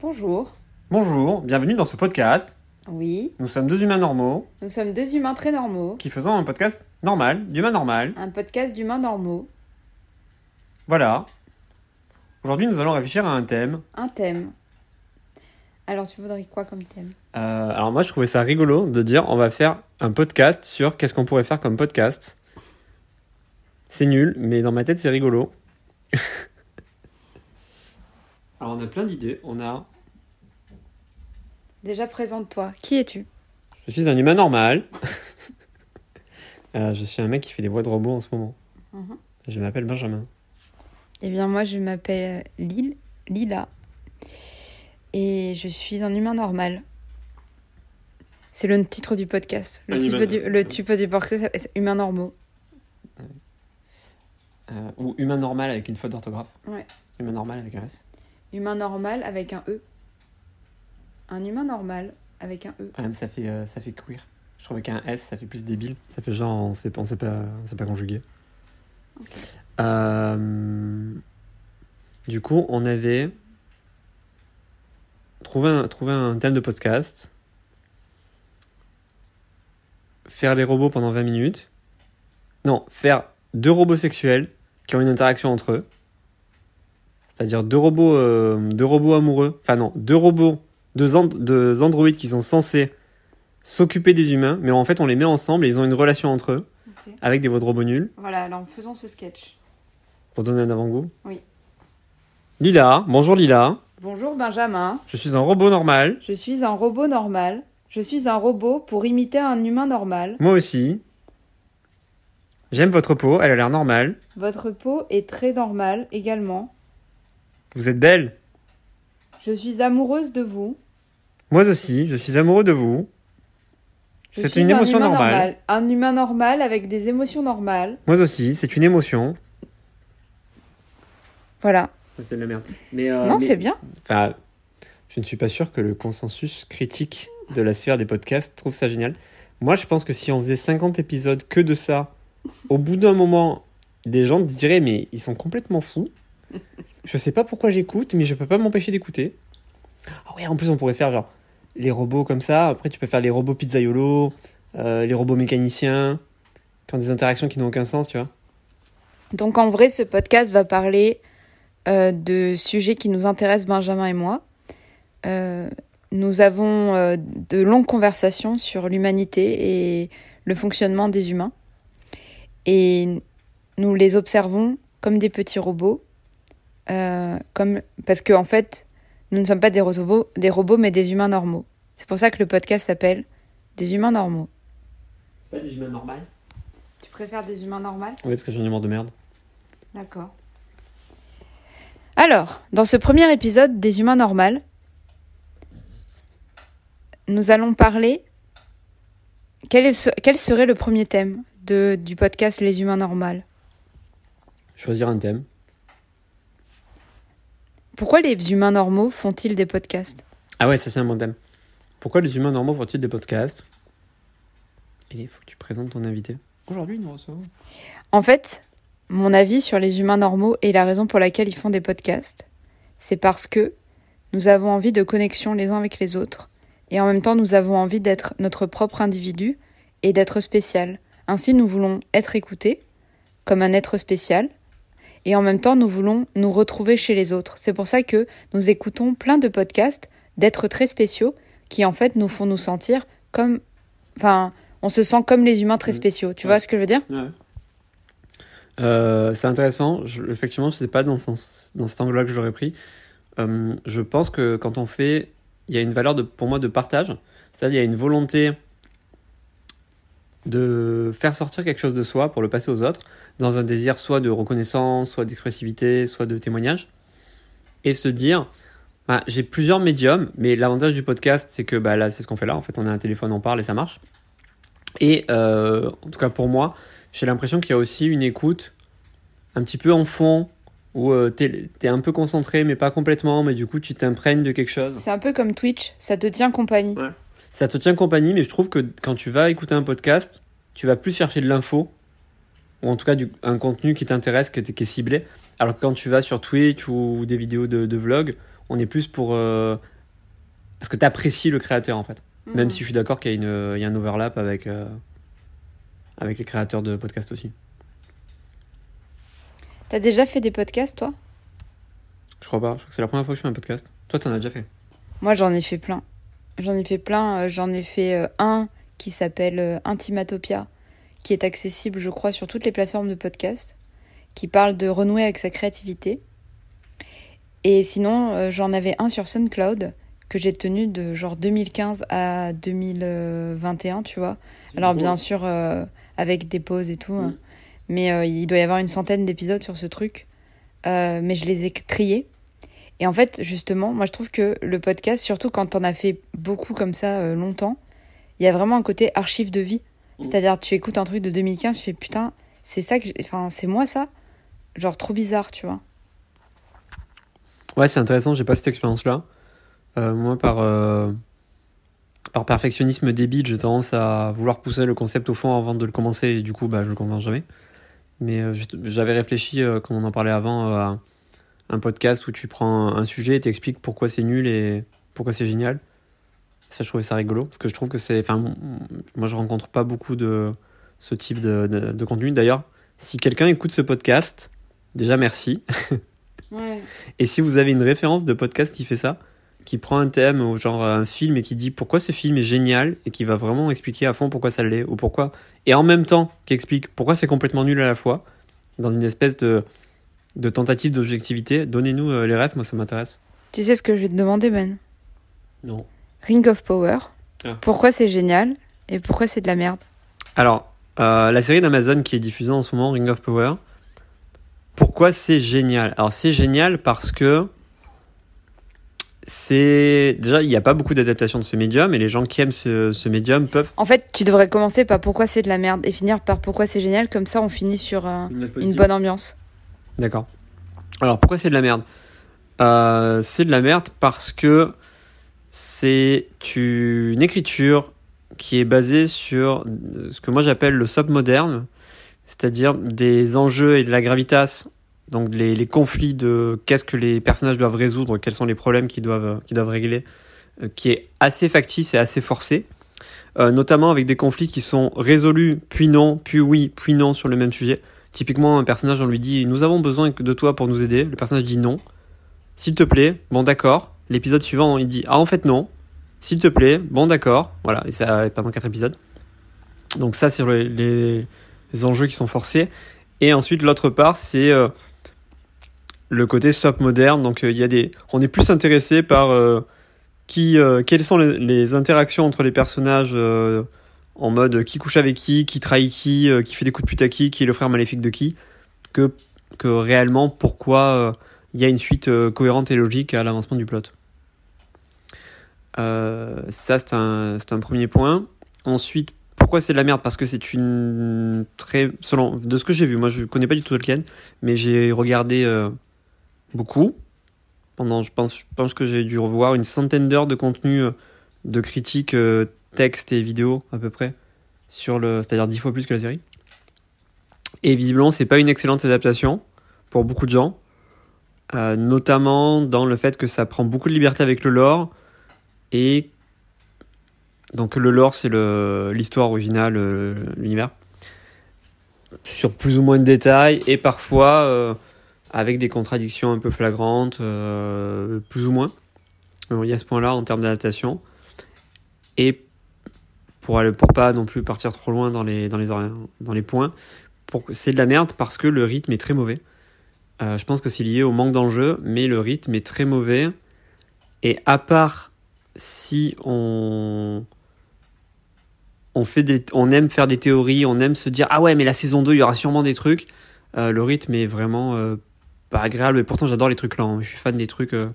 Bonjour. Bonjour, bienvenue dans ce podcast. Oui, Nous sommes deux humains normaux nous sommes deux humains très normaux. qui faisons un podcast normal, d'humains normal. Un podcast d'humains normaux. Voilà. Aujourd'hui, nous allons réfléchir à un thème. Un thème. Alors, tu voudrais quoi comme thème? Euh, alors moi, je trouvais ça rigolo de dire on va faire un podcast sur qu'est-ce qu'on pourrait faire comme podcast. C'est nul, mais dans ma tête, c'est rigolo. alors on a plein d'idées. On a. Déjà, présente-toi. Qui es-tu? Je suis un humain normal. Euh, je suis un mec qui fait des voix de robot en ce moment. Mhm. Je m'appelle Benjamin. Eh bien, moi, je m'appelle Lil, Lila. Et je suis un humain normal. C'est le titre du podcast. Le type humain- du, le type du podcast, c'est humains normaux. Euh, ou humain normal avec une faute d'orthographe. Ouais. Humain normal avec un S. Humain normal avec un E. Un humain normal avec un E. Ah, même ça fait, euh, ça fait queer. Je trouve qu'un S, ça fait plus débile. Ça fait genre, on sait, on sait pas, on sait pas conjuguer. Euh, du coup, on avait trouvé un, trouvé un thème de podcast. Faire les robots pendant 20 minutes. Non, faire deux robots sexuels qui ont une interaction entre eux. C'est-à-dire deux robots, euh, deux robots amoureux. Enfin non, deux robots, deux, and- deux androïdes qui sont censés s'occuper des humains, mais en fait on les met ensemble et ils ont une relation entre eux avec des voix de robots nuls. Voilà, alors faisons ce sketch. Pour donner un avant-goût Oui. Lila, bonjour Lila. Bonjour Benjamin. Je suis un robot normal. Je suis un robot normal. Je suis un robot pour imiter un humain normal. Moi aussi. J'aime votre peau, elle a l'air normale. Votre peau est très normale également. Vous êtes belle. Je suis amoureuse de vous. Moi aussi, je suis amoureux de vous. C'est une un émotion normale. normal. Un humain normal avec des émotions normales. Moi aussi, c'est une émotion. Voilà. C'est de la merde. Mais, non, c'est bien. Enfin, je ne suis pas sûr que le consensus critique de la sphère des podcasts trouve ça génial. Moi, je pense que si on faisait 50 épisodes que de ça, au bout d'un moment, des gens se diraient mais ils sont complètement fous. Je sais pas pourquoi j'écoute, mais je peux pas m'empêcher d'écouter. Ah ouais, en plus on pourrait faire genre les robots comme ça. Après, tu peux faire les robots pizzaiolo, euh, les robots mécaniciens, qui ont des interactions qui n'ont aucun sens, tu vois. Donc en vrai, ce podcast va parler euh, de sujets qui nous intéressent, Benjamin et moi. Euh, nous avons de longues conversations sur l'humanité et le fonctionnement des humains. Et nous les observons comme des petits robots. Euh, comme... Parce qu'en en fait, nous ne sommes pas des robots, des robots, mais des humains normaux. C'est pour ça que le podcast s'appelle Des humains normaux. C'est pas des humains normaux Tu préfères des humains normaux? Oui, parce que j'ai un humour de merde. D'accord. Alors, dans ce premier épisode des humains normaux, nous allons parler. Quel, est quel serait le premier thème de, du podcast Les humains normaux? Choisir un thème. Pourquoi les humains normaux font-ils des podcasts? Ah ouais, ça c'est un bon thème. Pourquoi les humains normaux font-ils des podcasts? Il faut que tu présentes ton invité. Aujourd'hui, nous recevons. En fait, mon avis sur les humains normaux et la raison pour laquelle ils font des podcasts, c'est parce que nous avons envie de connexion les uns avec les autres, et en même temps nous avons envie d'être notre propre individu et d'être spécial. Ainsi, nous voulons être écoutés comme un être spécial, et en même temps nous voulons nous retrouver chez les autres. C'est pour ça que nous écoutons plein de podcasts d'êtres très spéciaux qui en fait nous font nous sentir comme... Enfin, on se sent comme les humains très Mhm. spéciaux. Tu Ouais. vois ce que je veux dire? Euh, c'est intéressant. Je, effectivement, je sais pas dans, ce sens- dans cet angle-là que j'aurais pris. Euh, je pense que quand on fait, il y a une valeur de, pour moi de partage. C'est-à-dire, il y a une volonté de faire sortir quelque chose de soi pour le passer aux autres, dans un désir soit de reconnaissance, soit d'expressivité, soit de témoignage, et se dire, bah, j'ai plusieurs médiums, mais l'avantage du podcast, c'est que bah, là, c'est ce qu'on fait là. En fait, on a un téléphone, on parle et ça marche. Et euh, en tout cas pour moi, j'ai l'impression qu'il y a aussi une écoute un petit peu en fond, où euh, t'es es un peu concentré, mais pas complètement, mais du coup tu t'imprègnes de quelque chose. C'est un peu comme Twitch, ça te tient compagnie. Ça te tient compagnie, mais je trouve que quand tu vas écouter un podcast, tu vas plus chercher de l'info, ou en tout cas du, un contenu qui t'intéresse, qui, est- qui est ciblé, alors que quand tu vas sur Twitch ou des vidéos de, de vlog, On est plus pour. euh, parce que tu apprécies le créateur, en fait. Mhm. Même si je suis d'accord qu'il y, a une- il y a un overlap avec, euh, avec les créateurs de podcasts aussi. T'as déjà fait des podcasts, toi? Je crois pas. Je crois que c'est la première fois que je fais un podcast. Toi, t'en as déjà fait? Moi, j'en ai fait plein. J'en ai fait plein. Euh, J'en ai fait un qui s'appelle Intimatopia, qui est accessible, je crois, sur toutes les plateformes de podcast, qui parle de renouer avec sa créativité. Et sinon, euh, j'en avais un sur SoundCloud que j'ai tenu de genre 2015 à 2021, tu vois. Alors bien sûr, euh, avec des pauses et tout. Hein. Mais euh, il doit y avoir une centaine d'épisodes sur ce truc. Mais je les ai triés. Et en fait, justement, moi je trouve que le podcast, surtout quand t'en as fait beaucoup comme ça longtemps, il y a vraiment un côté archive de vie. C'est-à-dire, tu écoutes un truc de 2015, tu fais putain, c'est ça que. Enfin, c'est moi ça? Genre trop bizarre, tu vois. Ouais, c'est intéressant, j'ai pas cette expérience-là. Euh, moi, par, euh, par perfectionnisme débile, j'ai tendance à vouloir pousser le concept au fond avant de le commencer, et du coup, bah, je le commence jamais. Mais euh, j'avais réfléchi, comme on en parlait avant, à un podcast où tu prends un sujet et t'expliques pourquoi c'est nul et pourquoi c'est génial. Ça, je trouvais ça rigolo, parce que je trouve que c'est... Enfin, moi, je rencontre pas beaucoup de ce type de, de- de contenu. D'ailleurs, si quelqu'un écoute ce podcast, déjà merci. Ouais. Et si vous avez une référence de podcast qui fait ça, qui prend un thème genre un film et qui dit pourquoi ce film est génial et qui va vraiment expliquer à fond pourquoi ça l'est ou pourquoi, et en même temps qui explique pourquoi c'est complètement nul à la fois, dans une espèce de, de tentative d'objectivité, donnez-nous euh, les rêves, moi ça m'intéresse. Tu sais ce que je vais te demander, Ben? Non. Ring of Power. Ah. Pourquoi c'est génial et pourquoi c'est de la merde? Alors, euh, la série d'Amazon qui est diffusée en ce moment, Ring of Power, pourquoi c'est génial? Alors c'est génial parce que c'est déjà il n'y a pas beaucoup d'adaptations de ce médium et les gens qui aiment ce, ce médium peuvent En fait, tu devrais commencer par pourquoi c'est de la merde et finir par pourquoi c'est génial. Comme ça, on finit sur euh, une bonne ambiance. D'accord. Alors pourquoi c'est de la merde? Euh, C'est de la merde parce que c'est une écriture qui est basée sur ce que moi j'appelle le soap moderne, c'est-à-dire des enjeux et de la gravitas, donc les, conflits de qu'est-ce que les personnages doivent résoudre, quels sont les problèmes qu'ils doivent, doivent régler, euh, qui est assez factice et assez forcé, euh, notamment avec des conflits qui sont résolus, puis non, puis oui, puis non sur le même sujet. Typiquement, un personnage, on lui dit Nous avons besoin de toi pour nous aider. Le personnage dit non. S'il te plaît, bon d'accord. L'épisode suivant, il dit Ah, en fait, non. S'il te plaît, bon d'accord. Voilà, et ça pendant quatre épisodes. Donc, ça, c'est les, les- enjeux qui sont forcés. Et ensuite, l'autre part, c'est euh, le côté soap moderne. Donc, euh, il y a des. On est plus intéressé par euh, qui, quelles sont les, les interactions entre les personnages. en mode qui couche avec qui, qui trahit qui, qui fait des coups de pute à qui, qui est le frère maléfique de qui, que, que réellement pourquoi il y a une suite cohérente et logique à l'avancement du plot. Euh, ça, c'est un, premier point. Ensuite, pourquoi c'est de la merde? Parce que c'est une très. Selon, de ce que j'ai vu, moi je connais pas du tout Tolkien, mais j'ai regardé euh, beaucoup. Pendant, je pense, que j'ai dû revoir une centaine d'heures de contenu euh, de critiques euh, texte et vidéo à peu près sur le c'est-à-dire dix fois plus que la série et visiblement c'est pas une excellente adaptation pour beaucoup de gens notamment dans le fait que ça prend beaucoup de liberté avec le lore et donc le lore c'est l'histoire originale euh, l'univers. Sur plus ou moins de détails et parfois euh, avec des contradictions un peu flagrantes euh, plus ou moins. Il y a ce point là en termes d'adaptation. Et pour aller pour pas non plus partir trop loin dans les dans les dans les points c'est de la merde parce que le rythme est très mauvais. Je pense que c'est lié au manque d'enjeu mais le rythme est très mauvais. Et à part si on on fait des on aime faire des théories on aime se dire ah ouais mais la saison 2 il y aura sûrement des trucs. Euh, le rythme est vraiment euh, pas agréable. Et pourtant j'adore les trucs lents. Je suis fan des trucs euh,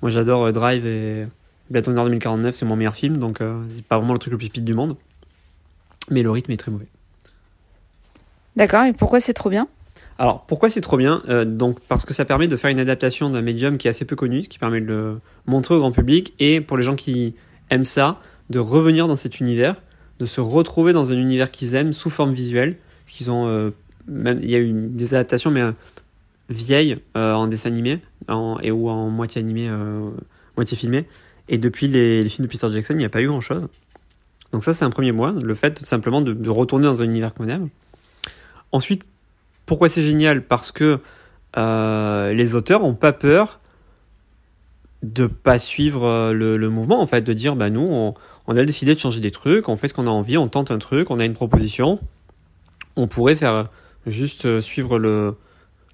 moi j'adore Drive et Blade Runner 2049 c'est mon meilleur film. Donc c'est pas vraiment le truc le plus speed du monde. Mais le rythme est très mauvais. D'accord, et pourquoi c'est trop bien? Alors pourquoi c'est trop bien Euh, donc parce que ça permet de faire une adaptation d'un médium qui est assez peu connu ce qui permet de le montrer au grand public et pour les gens qui aiment ça de revenir dans cet univers de se retrouver dans un univers qu'ils aiment sous forme visuelle qu'ils ont euh, même il y a eu des adaptations mais euh, vieille en dessin animé et ou en moitié animé, moitié filmé. Et depuis les, films de Peter Jackson, il n'y a pas eu grand chose. Donc ça, c'est un premier mois, le fait simplement de, de retourner dans un univers qu'on aime. Ensuite, pourquoi c'est génial? Parce que euh, les auteurs n'ont pas peur de pas suivre euh, le, mouvement, en fait, de dire, bah nous, on, a décidé de changer des trucs, on fait ce qu'on a envie, on tente un truc, on a une proposition. On pourrait faire juste euh, suivre le,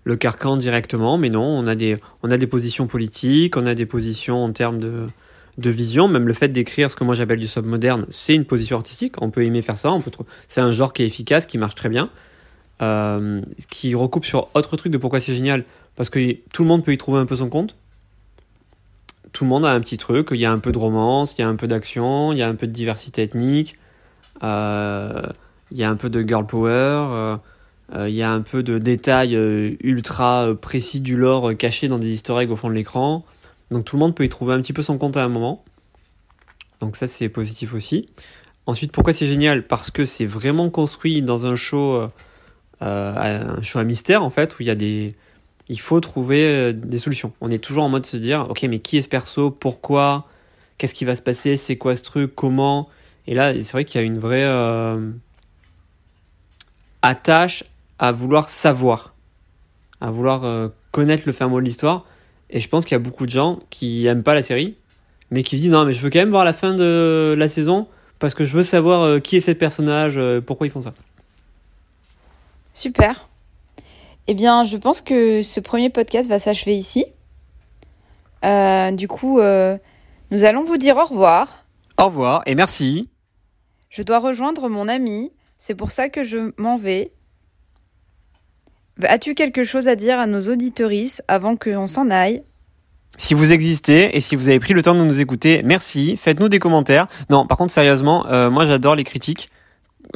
le carcan directement, mais non, on a des, on a des positions politiques, on a des positions en termes de, de vision. Même le fait d'écrire ce que moi j'appelle du sub moderne, c'est une position artistique. On peut aimer faire ça, c'est un genre qui est efficace, qui marche très bien. Euh, qui recoupe sur autre truc de pourquoi c'est génial, parce que tout le monde peut y trouver un peu son compte. Tout le monde a un petit truc, il y a un peu de romance, il y a un peu d'action, il y a un peu de diversité ethnique, euh, il y a un peu de girl power, euh, il y a un peu de détails ultra précis du lore caché dans des easter au fond de l'écran. Donc tout le monde peut y trouver un petit peu son compte à un moment. Donc ça c'est positif aussi. Ensuite, pourquoi c'est génial? Parce que c'est vraiment construit dans un show un choix mystère en fait où il y a des il faut trouver euh, des solutions. On est toujours en mode de se dire ok mais qui est ce perso, pourquoi, qu'est-ce qui va se passer, c'est quoi ce truc, comment? Et là c'est vrai qu'il y a une vraie euh, attache à vouloir savoir, à vouloir connaître le fin mot de l'histoire. Et je pense qu'il y a beaucoup de gens qui aiment pas la série, mais qui se disent non mais je veux quand même voir la fin de la saison parce que je veux savoir qui est ce personnage, pourquoi ils font ça. Super. Eh bien, je pense que ce premier podcast va s'achever ici. Euh, du coup, euh, nous allons vous dire au revoir. Au revoir et merci. Je dois rejoindre mon ami. C'est pour ça que je m'en vais. As-tu quelque chose à dire à nos auditorices avant qu'on s'en aille? Si vous existez et si vous avez pris le temps de nous écouter, merci. Faites-nous des commentaires. Non, par contre, sérieusement, euh, moi j'adore les critiques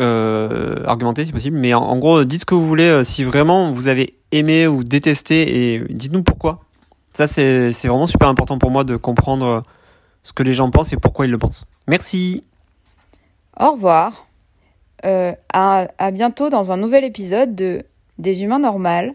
euh, argumenter si possible. Mais en, gros, dites ce que vous voulez. Euh, si vraiment vous avez aimé ou détesté, et dites-nous pourquoi. Ça, c'est vraiment super important pour moi de comprendre euh, ce que les gens pensent et pourquoi ils le pensent. Merci. Au revoir. À, à bientôt dans un nouvel épisode de Des humains normales.